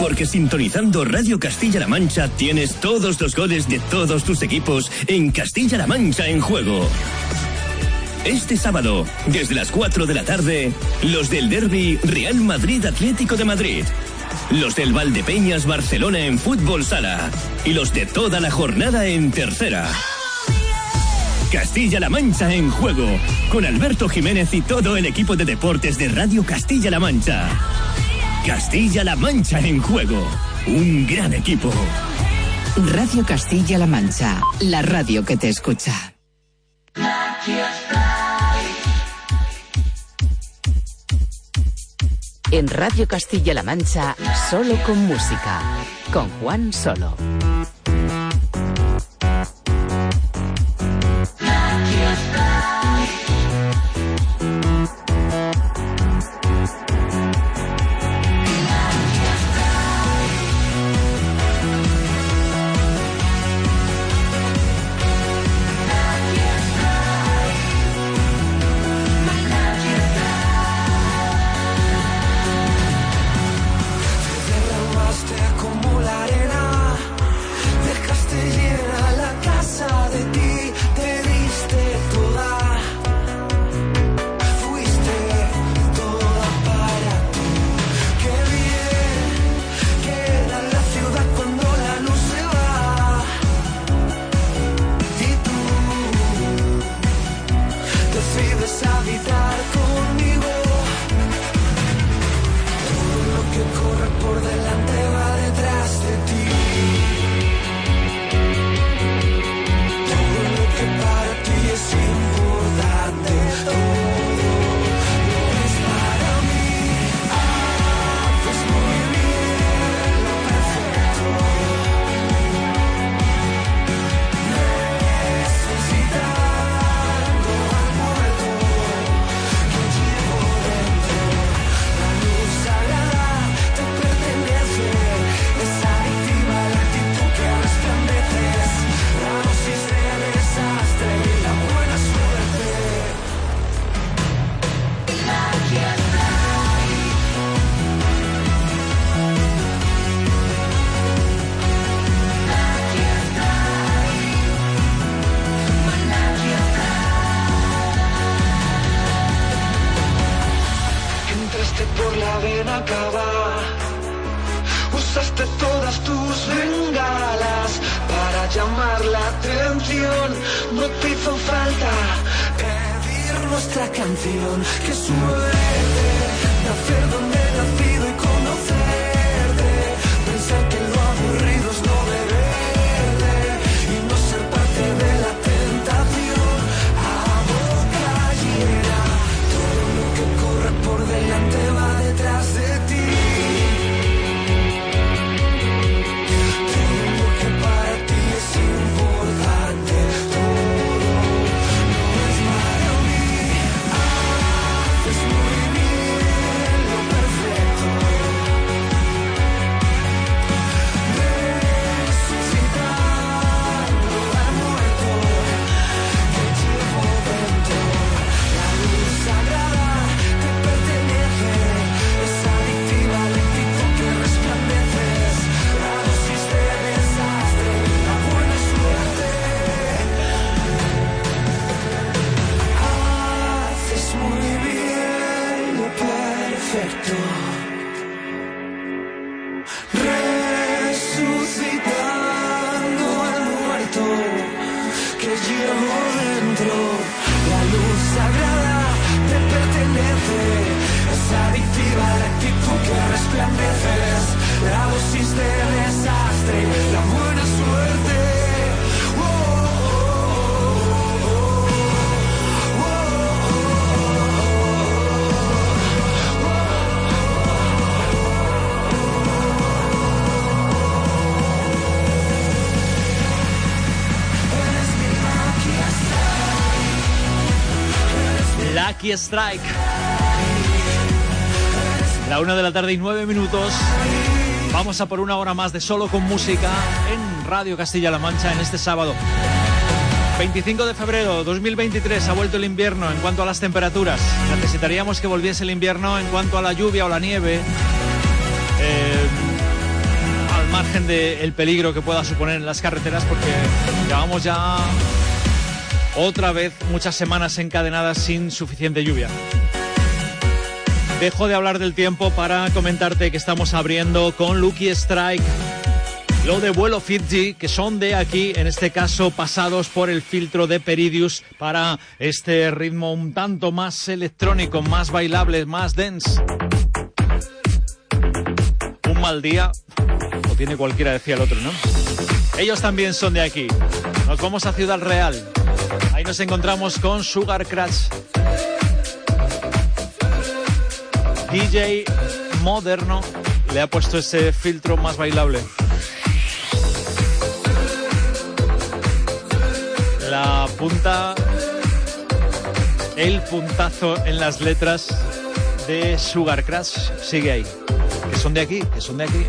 Porque sintonizando Radio Castilla-La Mancha tienes todos los goles de todos tus equipos en Castilla-La Mancha en juego. Este sábado, desde las 4 de la tarde, los del Derby Real Madrid Atlético de Madrid. Los del Valdepeñas Barcelona en fútbol sala. Y los de toda la jornada en tercera. Castilla-La Mancha en juego. Con Alberto Jiménez y todo el equipo de deportes de Radio Castilla-La Mancha. Castilla-La Mancha en juego. Un gran equipo. Radio Castilla-La Mancha. La radio que te escucha. En Radio Castilla-La Mancha, solo con música. Con Juan Solo. Strike. La una de la tarde y nueve minutos. Vamos a por una hora más de solo con música en Radio Castilla-La Mancha en este sábado. 25 de febrero 2023 ha vuelto el invierno en cuanto a las temperaturas. Necesitaríamos que volviese el invierno en cuanto a la lluvia o la nieve. Eh, margen del peligro que pueda suponer en las carreteras, porque llevamos ya otra vez muchas semanas encadenadas sin suficiente lluvia. Dejo de hablar del tiempo para comentarte que estamos abriendo con Lucky Strike lo de vuelo Fiji, que son de aquí, en este caso pasados por el filtro de Peridius para este ritmo un tanto más electrónico, más bailable, más dense. Un mal día, o tiene cualquiera, decía el otro, ¿no? Ellos también son de aquí. Nos vamos a Ciudad Real. Nos encontramos con Sugar Crash. DJ moderno le ha puesto ese filtro más bailable. la punta, el puntazo en las letras de Sugar Crash sigue ahí. Que son de aquí, que son de aquí.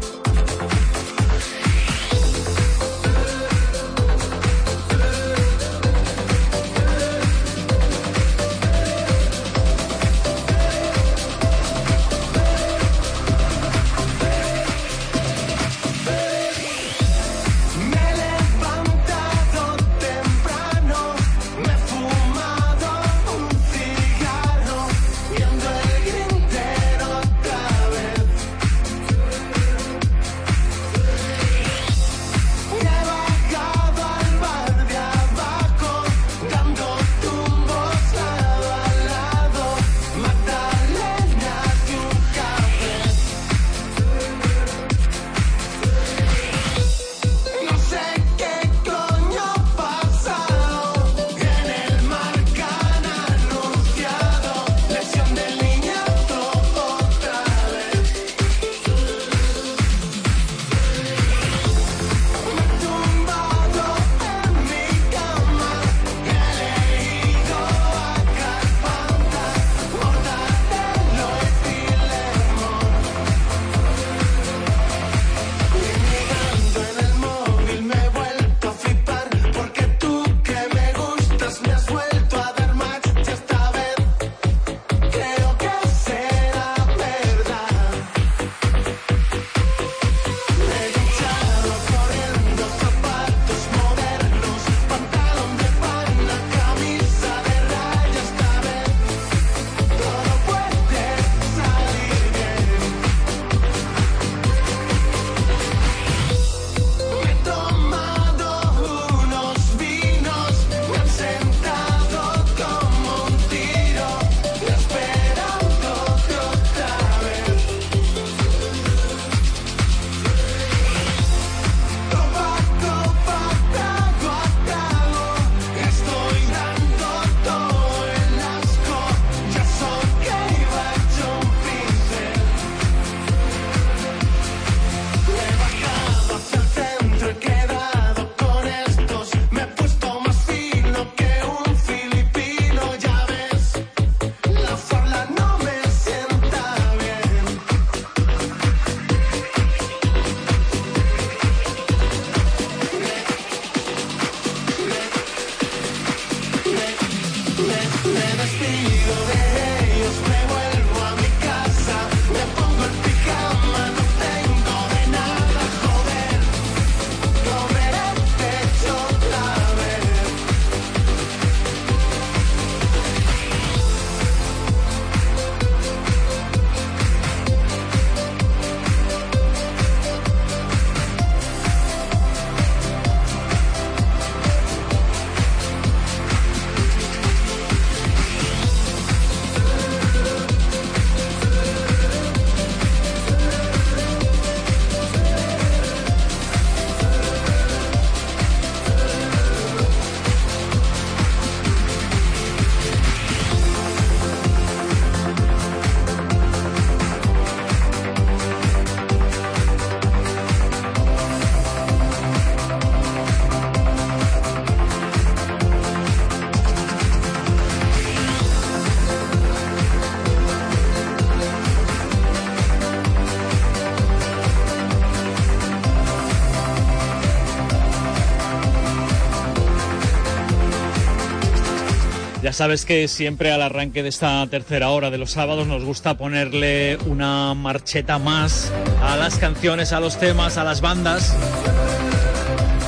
Sabes que siempre al arranque de esta tercera hora de los sábados nos gusta ponerle una marcheta más a las canciones, a los temas, a las bandas.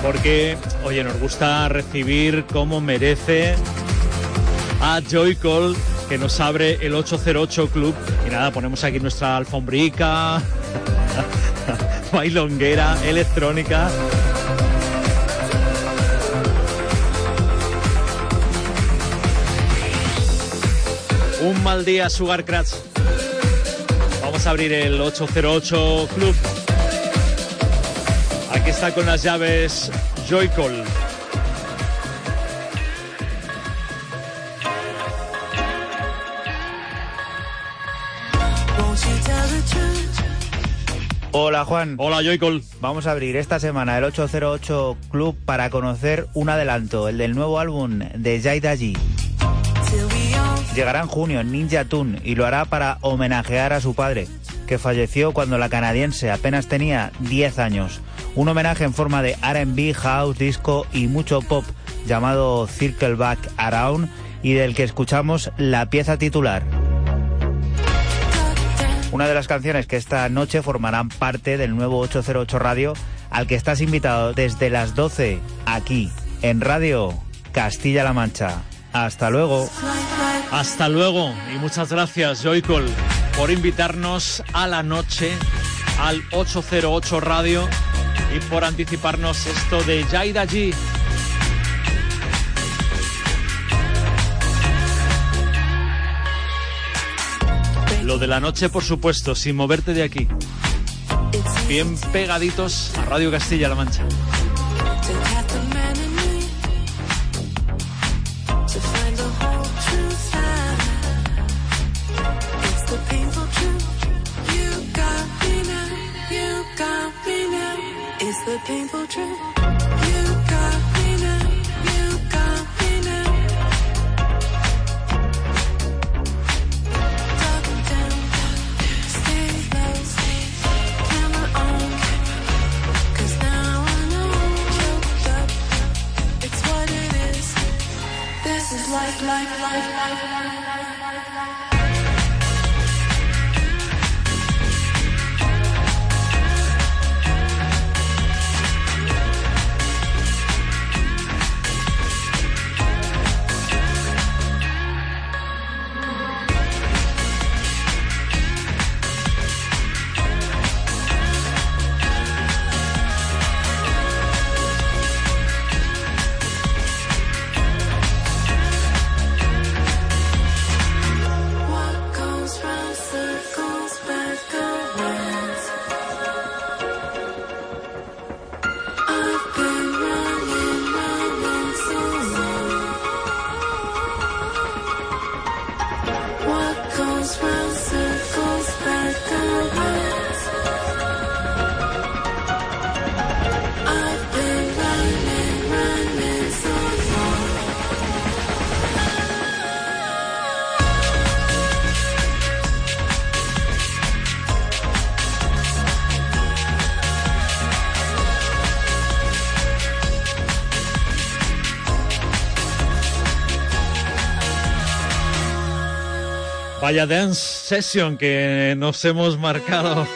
Porque, oye, nos gusta recibir como merece a Joycall que nos abre el 808 Club. Y nada, ponemos aquí nuestra alfombrica, bailonguera, electrónica. Un mal día, Sugar Crash. Vamos a abrir el 808 Club. Aquí está con las llaves Joycall. Hola Juan. Hola Joycall. Vamos a abrir esta semana el 808 Club para conocer un adelanto, el del nuevo álbum de Jaida G. Llegará en junio Ninja Tune y lo hará para homenajear a su padre, que falleció cuando la canadiense apenas tenía 10 años. Un homenaje en forma de RB, house, disco y mucho pop llamado Circle Back Around y del que escuchamos la pieza titular. Una de las canciones que esta noche formarán parte del nuevo 808 Radio al que estás invitado desde las 12 aquí en Radio Castilla-La Mancha. Hasta luego. Hasta luego y muchas gracias Joycol por invitarnos a la noche al 808 Radio y por anticiparnos esto de Jaida G. Lo de la noche, por supuesto, sin moverte de aquí. Bien pegaditos a Radio Castilla-La Mancha. but painful truth. Vaya dance session que nos hemos marcado.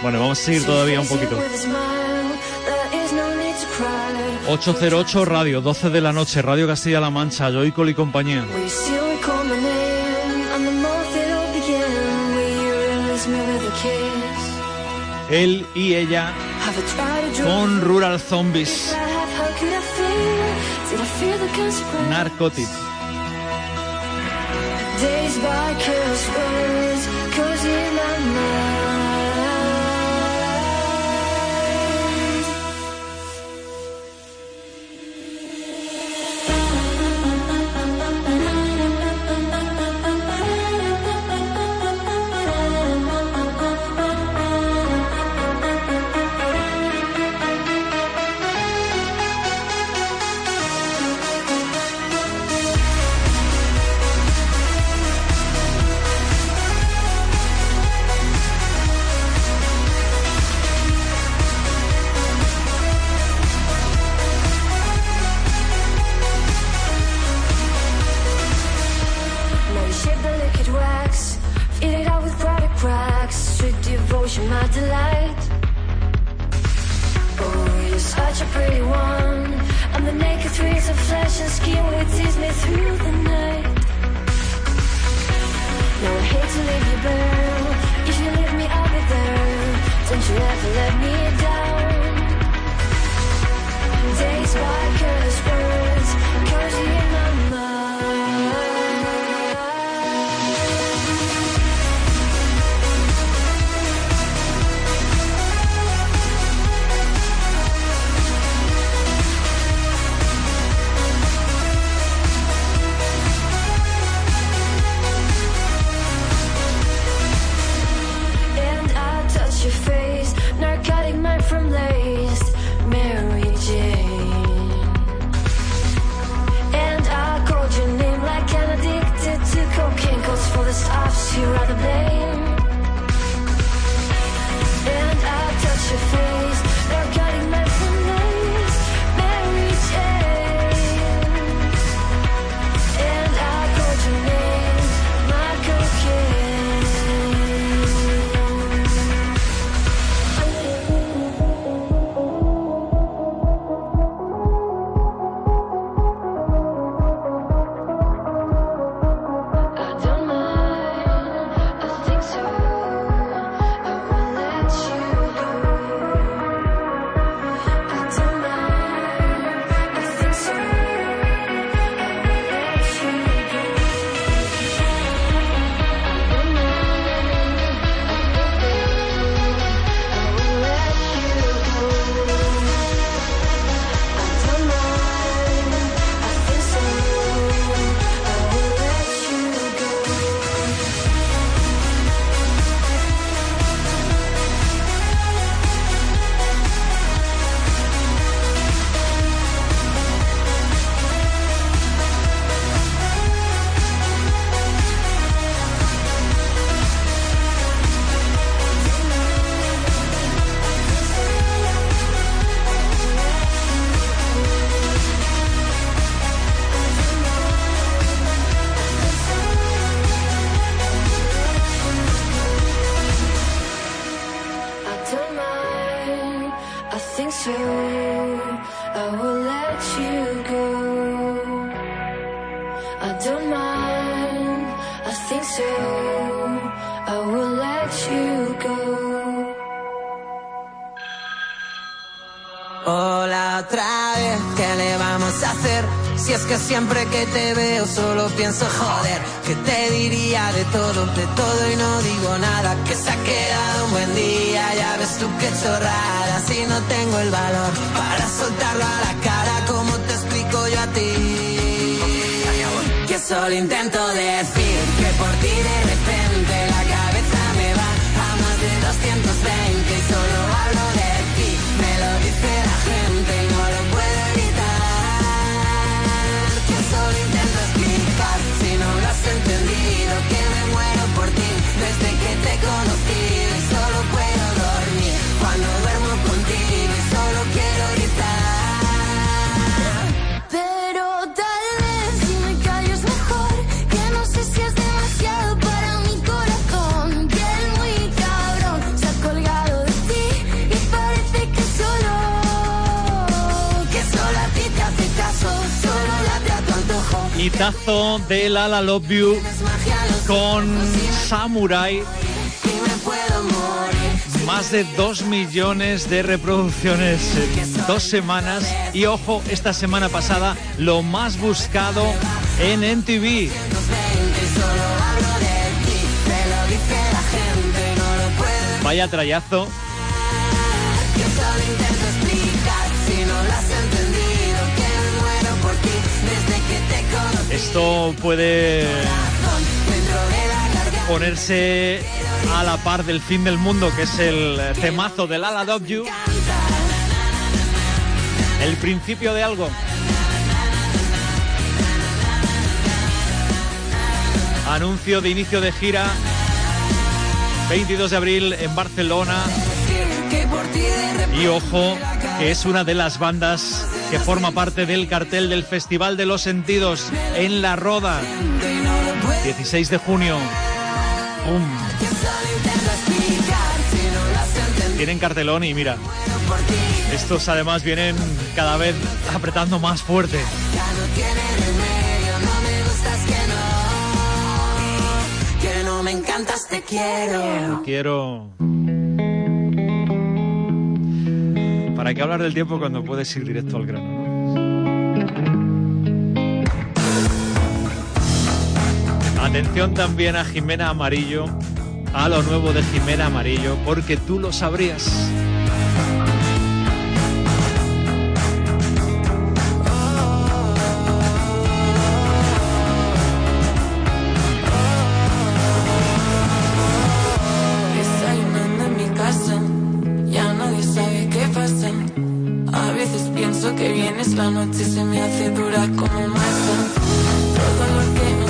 Bueno, vamos a seguir todavía un poquito. 808 Radio, 12 de la noche, Radio Castilla-La Mancha, Joycol y compañía. Él y ella con Rural Zombies. Narcotic. Days by careless words, cause in my mind. Siempre que te veo solo pienso joder, que te diría de todo, de todo y no digo nada, que se ha quedado un buen día, ya ves tú qué chorrada, si no tengo el valor para soltarlo a la cara, como te explico yo a ti? Que solo intento decir que por ti de repente la cabeza me va a más de 220 Hitazo de Lala Love You con Samurai. Más de 2 millones de reproducciones en dos semanas. Y ojo, esta semana pasada, lo más buscado en NTV. 220 y Esto puede ponerse a la par del fin del mundo, que es el temazo de Lala Love You. El principio de algo. Anuncio de inicio de gira. 22 de abril en Barcelona. Y ojo, es una de las bandas que forma parte del cartel del Festival de los Sentidos en La Roda, 16 de junio. Tienen cartelón y mira, estos además vienen cada vez apretando más fuerte. Me encantas, te quiero. Te quiero. ¿para qué hablar del tiempo cuando puedes ir directo al grano? Atención también a Jimena Amarillo, a lo nuevo de Jimena Amarillo, porque tú lo sabrías. veces pienso que vienes, la noche se me hace dura como un mazo.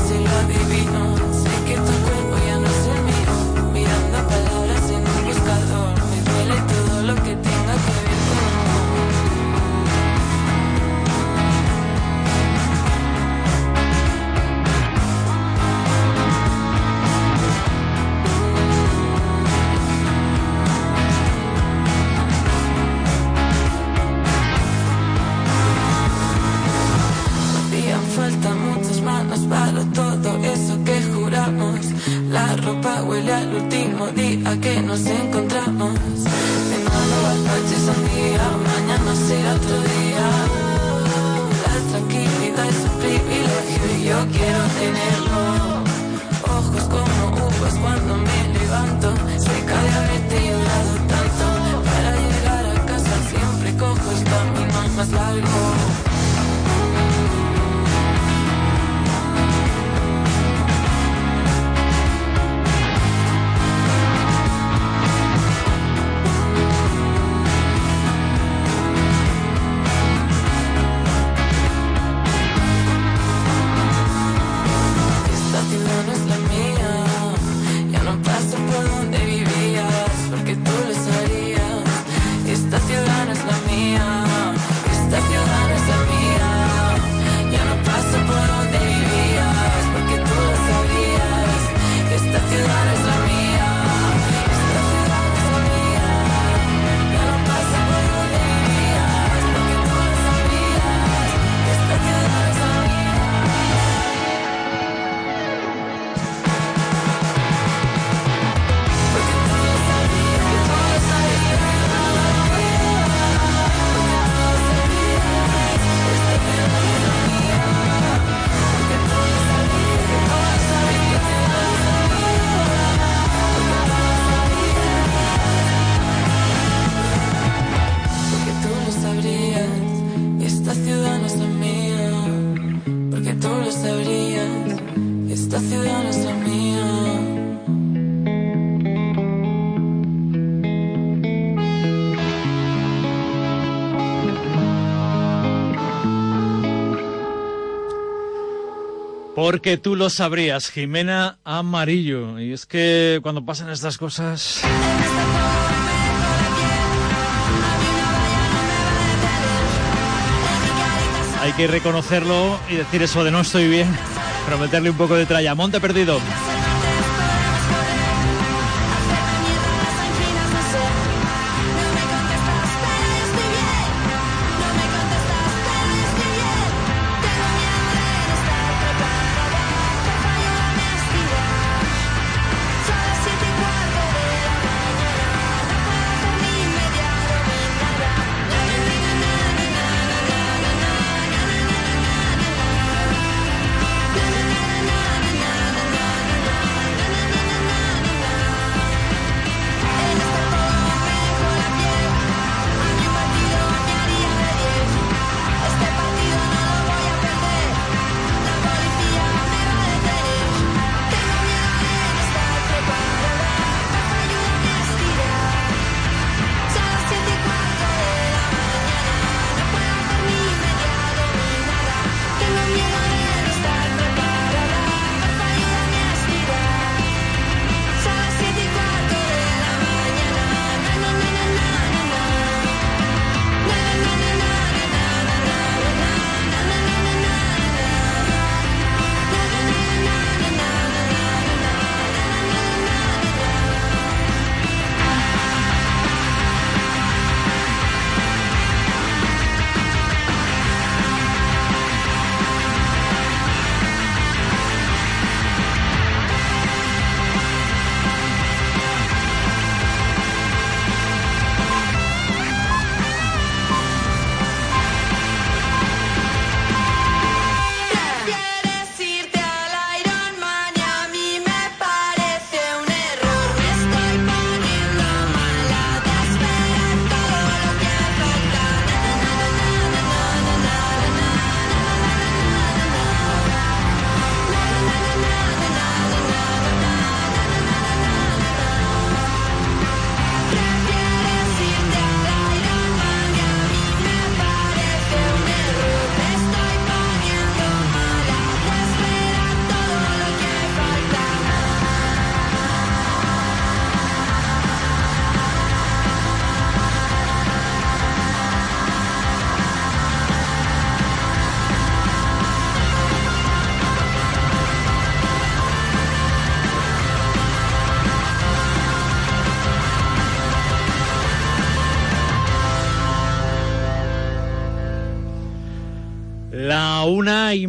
Porque tú lo sabrías, Jimena Amarillo. Y es que cuando pasan estas cosas... Hay que reconocerlo y decir eso de no estoy bien, prometerle un poco de trayamonte perdido.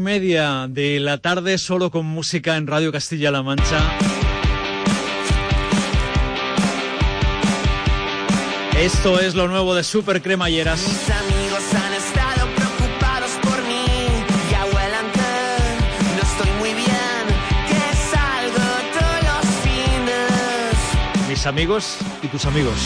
media de la tarde, solo con música en Radio Castilla-La Mancha. Esto es lo nuevo de Super Cremalleras. Mis amigos y tus amigos.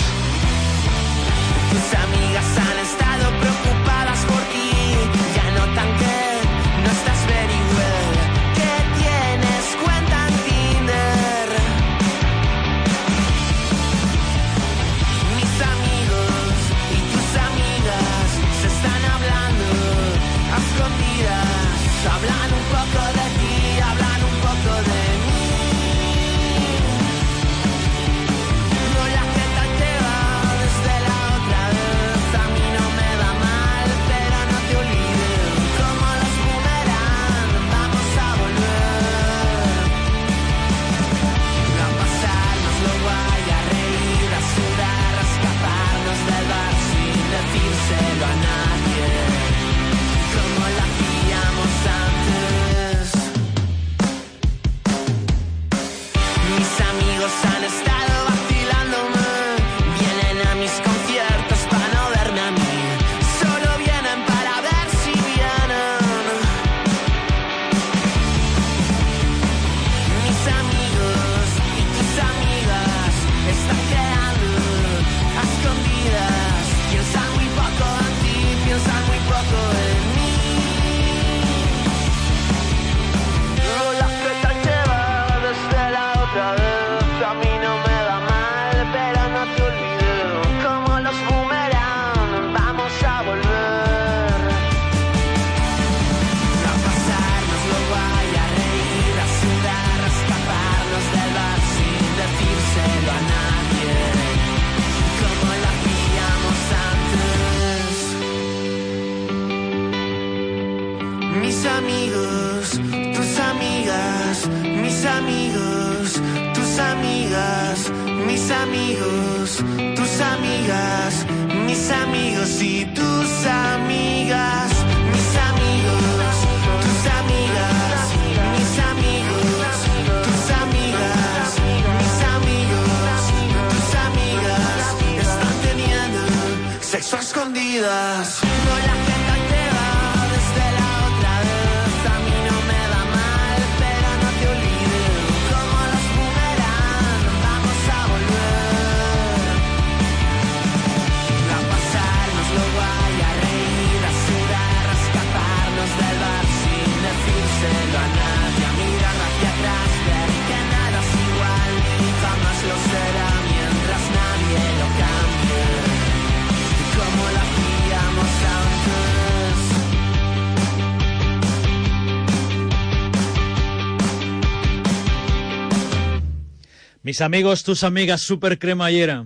Mis amigos, tus amigas, super cremallera.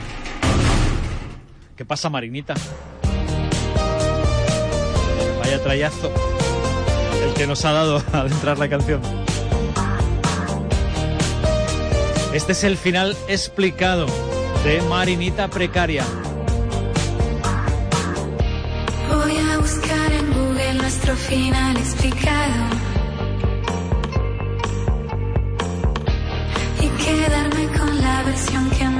¿Qué pasa, Marinita? Vaya trayazo el que nos ha dado al entrar la canción. Este es el final explicado de Marinita Precaria. Voy a buscar en Google nuestro final explicado. young can.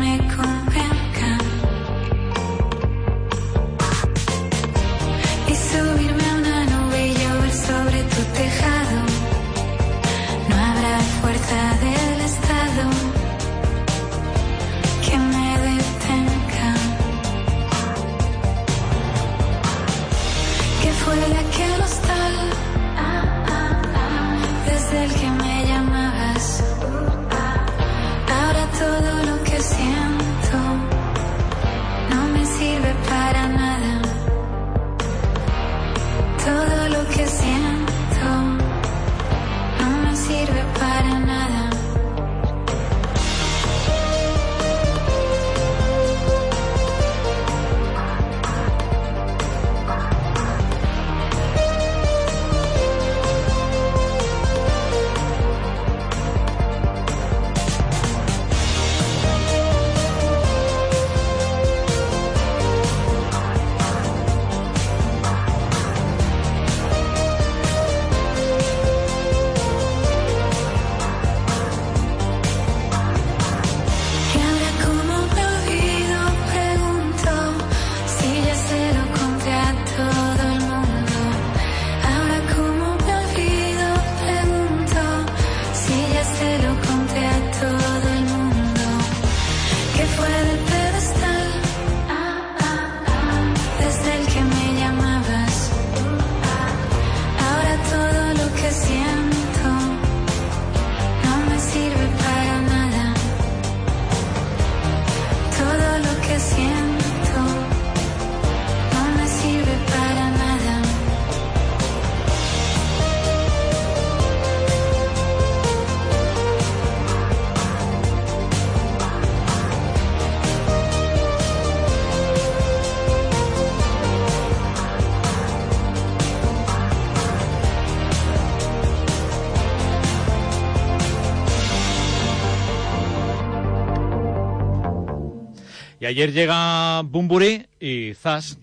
Ayer llega Bumburi y Zas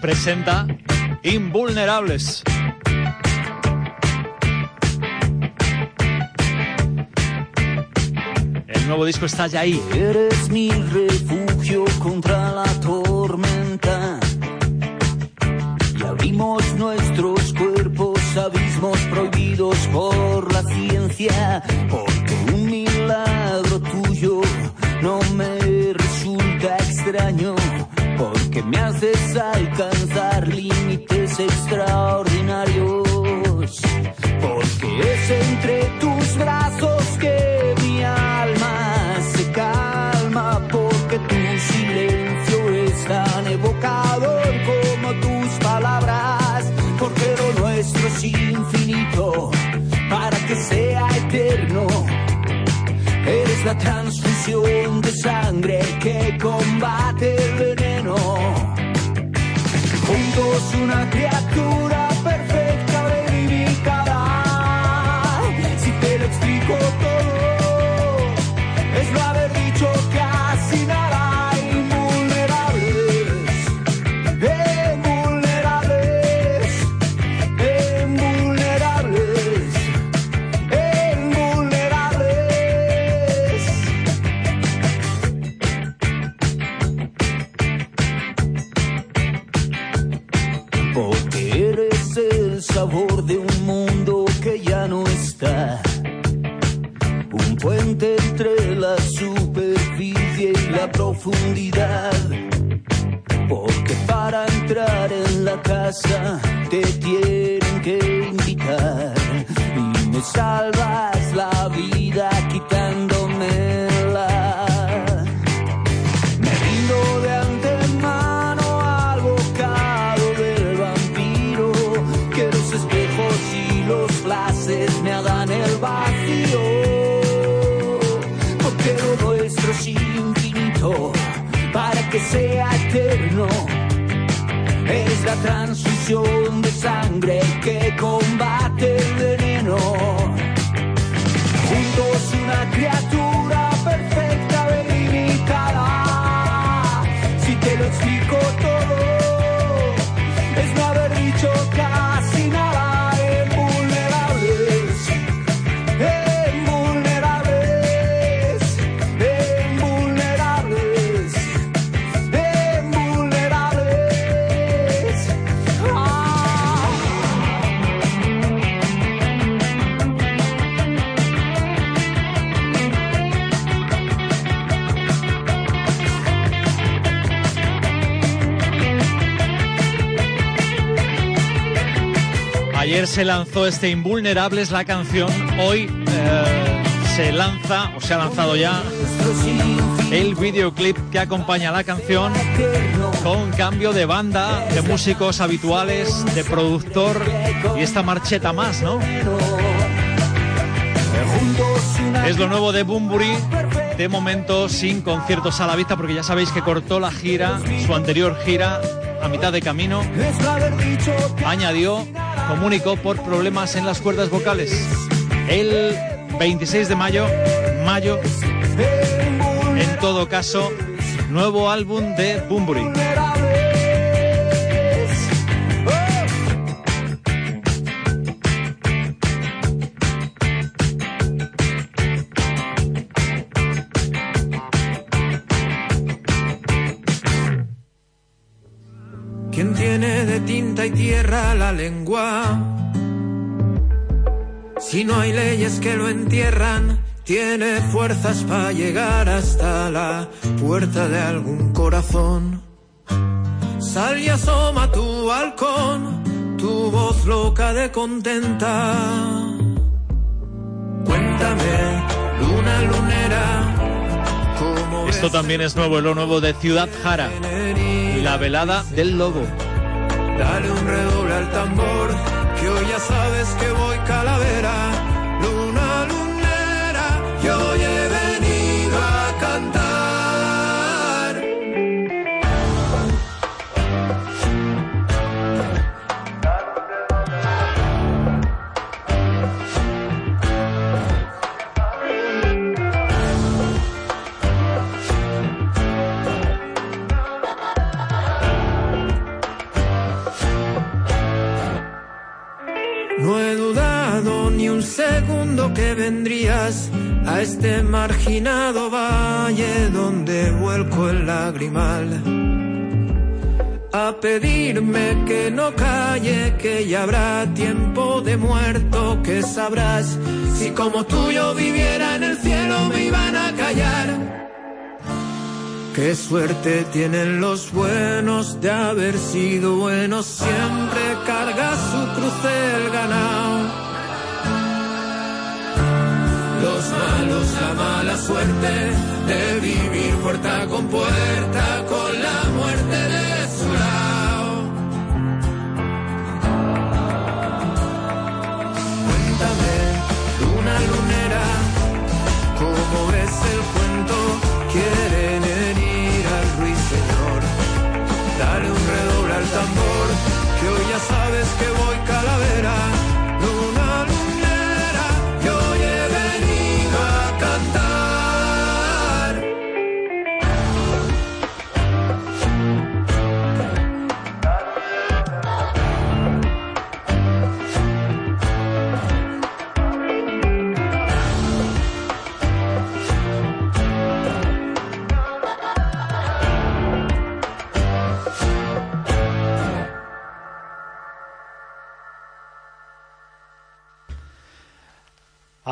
presenta Invulnerables. El nuevo disco está ya ahí. Eres mi refugio contra la tormenta. Y abrimos nuestros cuerpos abismos prohibidos por la ciencia. Porque un milagro tuyo no me resulta extraño. Porque me haces alcanzar límites extraordinarios. Porque es entre tus brazos que mi alma se calma. Porque tu silencio es tan evocador como tus palabras. Porque lo nuestro es infinito para que sea eterno. Eres la transfusión una criatura Porque para entrar en la casa te tienen que invitar. Y me salvas la vida quitándomela. Me rindo de antemano al bocado del vampiro. Que los espejos sea eterno. Es la transfusión de sangre que combate el veneno. Juntos una criatura perfecta delimitada. Si te lo explico todo, Ayer se lanzó este Invulnerables, la canción. Hoy eh, se lanza, o se ha lanzado ya, el videoclip que acompaña a la canción con cambio de banda, de músicos habituales, de productor y esta marcheta más, ¿no? Es lo nuevo de Bumburi, de momento sin conciertos a la vista porque ya sabéis que cortó la gira, su anterior gira, a mitad de camino. Añadió, comunicó por problemas en las cuerdas vocales. El 26 de mayo, mayo, en todo caso, nuevo álbum de Bumburi. La lengua? Si no hay leyes que lo entierran, tiene fuerzas para llegar hasta la puerta de algún corazón. Sal y asoma tu balcón, tu voz loca de contenta. Cuéntame, luna lunera, cómo Esto también es nuevo, lo nuevo de Ciudad Jara, la velada del lobo. Dale un redoble al tambor, que hoy ya sabes que voy calavera. Luna lunera, y hoy he venido a cantar. Que vendrías a este marginado valle donde vuelco el lagrimal. A pedirme que no calle, que ya habrá tiempo de muerto, que sabrás si como tú yo viviera en el cielo me iban a callar. Qué suerte tienen los buenos de haber sido buenos, siempre carga su cruz el mala suerte de vivir puerta con puerta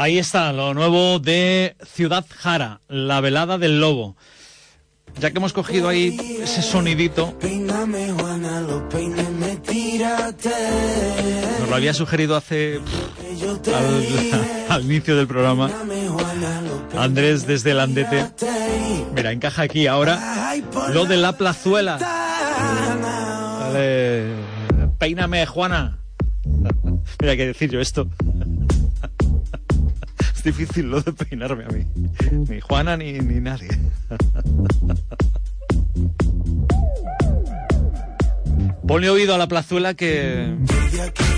Ahí está, lo nuevo de Ciudad Jara, la velada del lobo. Ya que hemos cogido ahí ese sonidito, nos lo había sugerido hace al, inicio del programa Andrés desde el Andete. Mira, encaja aquí ahora lo de la plazuela. Vale. Peíname, Juana. Mira, hay que decir yo esto. Es difícil lo de peinarme a mí. Ni Juana ni, ni nadie. Ponle oído a la plazuela que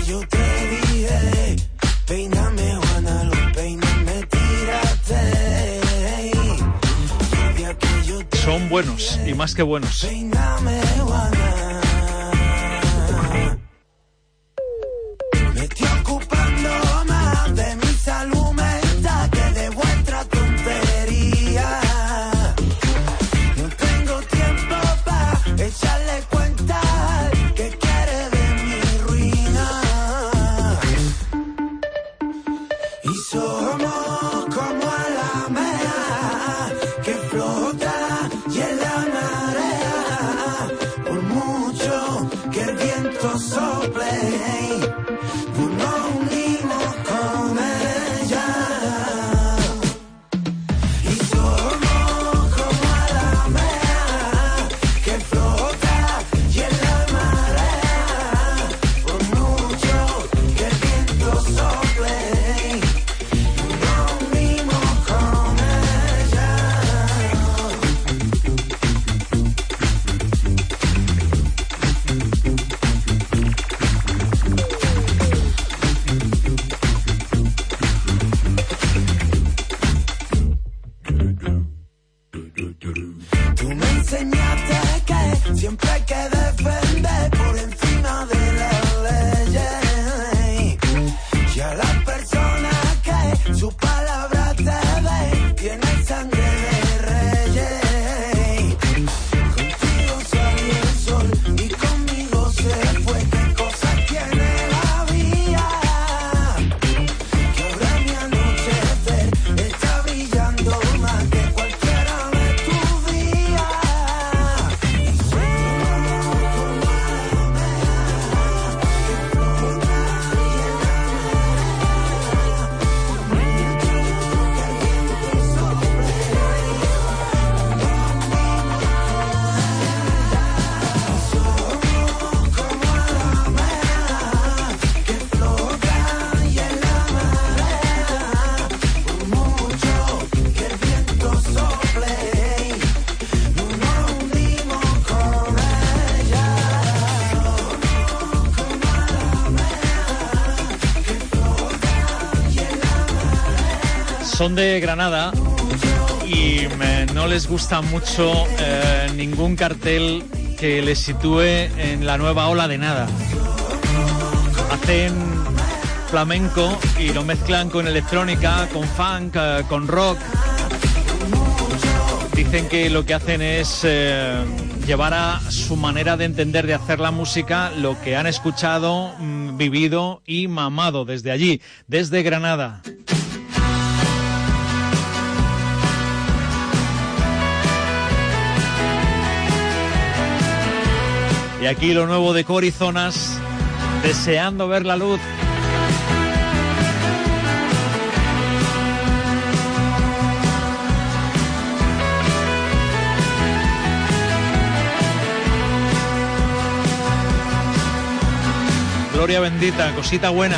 yo te dije, peíname, Juana, tírate. Son buenos y más que buenos. Son de Granada y no les gusta mucho eh, ningún cartel que les sitúe en la nueva ola de nada. Hacen flamenco y lo mezclan con electrónica, con funk, eh, con rock. Dicen que lo que hacen es eh, llevar a su manera de entender, de hacer la música, lo que han escuchado, mm, vivido y mamado desde allí, desde Granada. Y aquí lo nuevo de Corizonas, deseando ver la luz. Gloria bendita, cosita buena.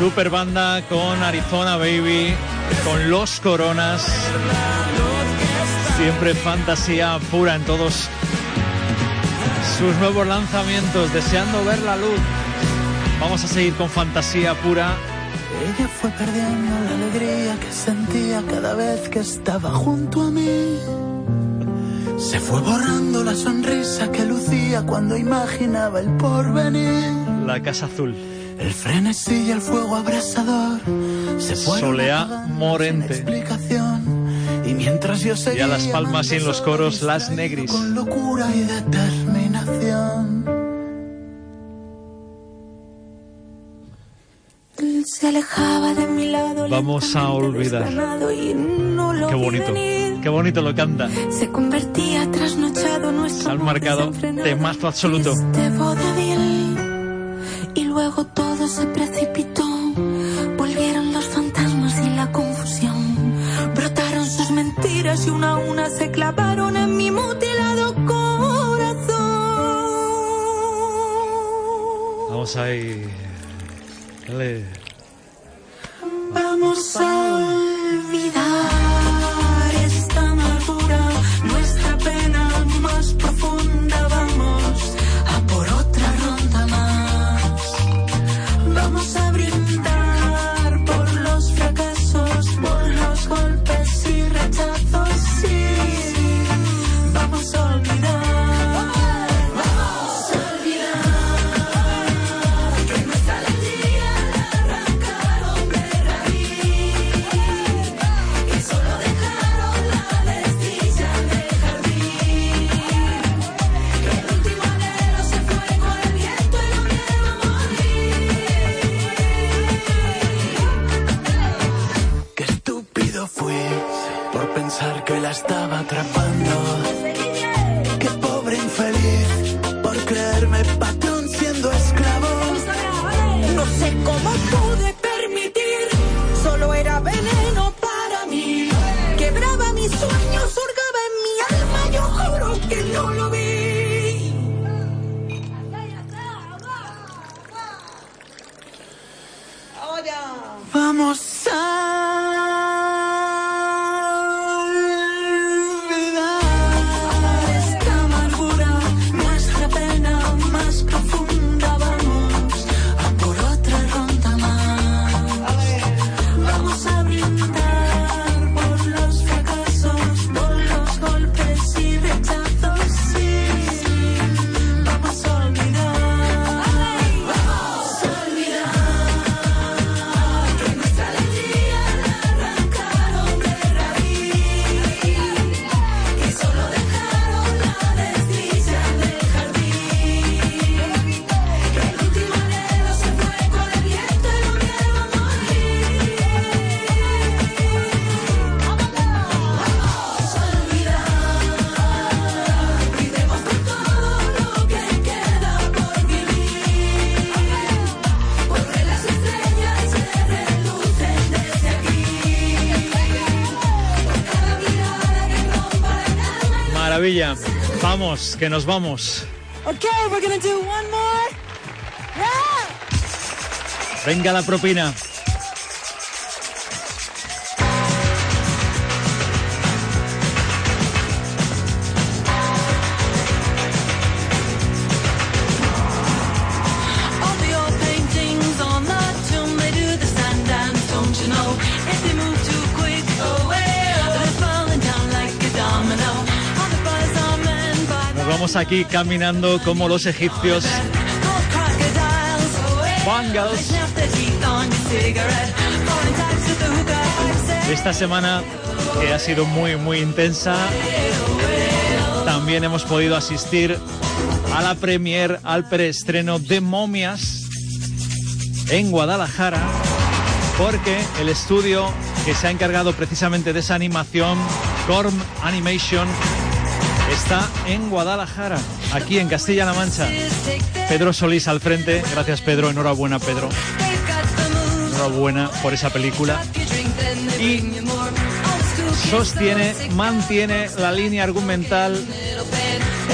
Super banda con Arizona Baby, con Los Coronas. Siempre fantasía pura en todos sus nuevos lanzamientos, deseando ver la luz. Vamos a seguir con fantasía pura. Ella fue perdiendo la alegría que sentía cada vez que estaba junto a mí. Se fue borrando la sonrisa que lucía cuando imaginaba el porvenir. La Casa Azul. El frenesí y el fuego abrasador se fueron Soleá Morente. explicación. Y mientras yo Y seguía a las palmas y en los coros, las negris. Con locura y determinación. Alejaba de mi lado. Vamos a olvidar. desganado y no lo Qué bonito. Qué bonito lo canta. Se convertía trasnochado nuestro Se han amor marcado desenfrenado temazo absoluto. Este luego todo se precipitó. Volvieron los fantasmas y la confusión. Brotaron sus mentiras y una a una se clavaron en mi mutilado corazón. Vamos ahí. Dale. Vamos a Vamos, que nos vamos. Okay, we're gonna do one more. Yeah. Venga la propina. Aquí caminando como los egipcios. Bangles. Esta semana que ha sido muy, muy intensa, también hemos podido asistir a la premier, al preestreno de Momias en Guadalajara, porque el estudio que se ha encargado precisamente de esa animación, Corm Animation, está en Guadalajara, aquí en Castilla-La Mancha. Pedro Solís al frente, gracias Pedro, enhorabuena Pedro, enhorabuena por esa película. Y sostiene, mantiene la línea argumental,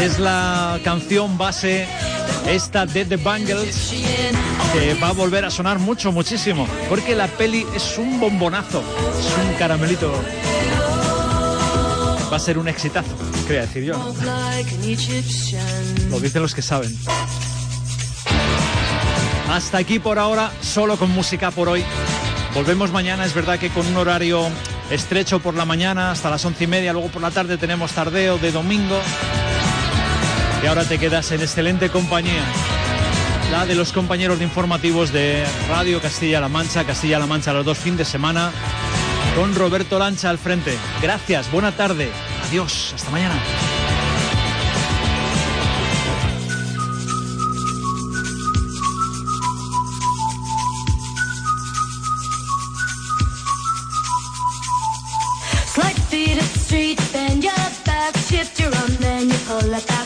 es la canción base, esta de The Bangles, que va a volver a sonar mucho, muchísimo, porque la peli es un bombonazo, es un caramelito. Va a ser un exitazo, quería decir yo. Lo dicen los que saben. Hasta aquí por ahora, solo con música por hoy. Volvemos mañana, es verdad que con un horario estrecho por la mañana hasta las once y media, luego por la tarde tenemos tardeo de domingo. Y ahora te quedas en excelente compañía. La de los compañeros de informativos de Radio Castilla-La Mancha, Castilla-La Mancha los dos fines de semana, con Roberto Lancha al frente. Gracias, buena tarde, Adiós, hasta mañana. Slide feet up the street, bend your back, shift your arm, then you pull it back.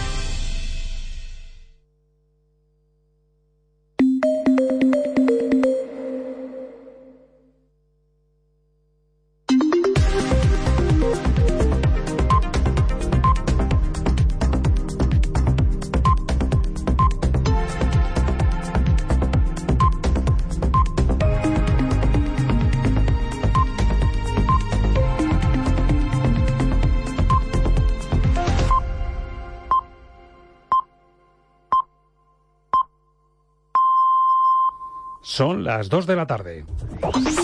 Son las 2 de la tarde.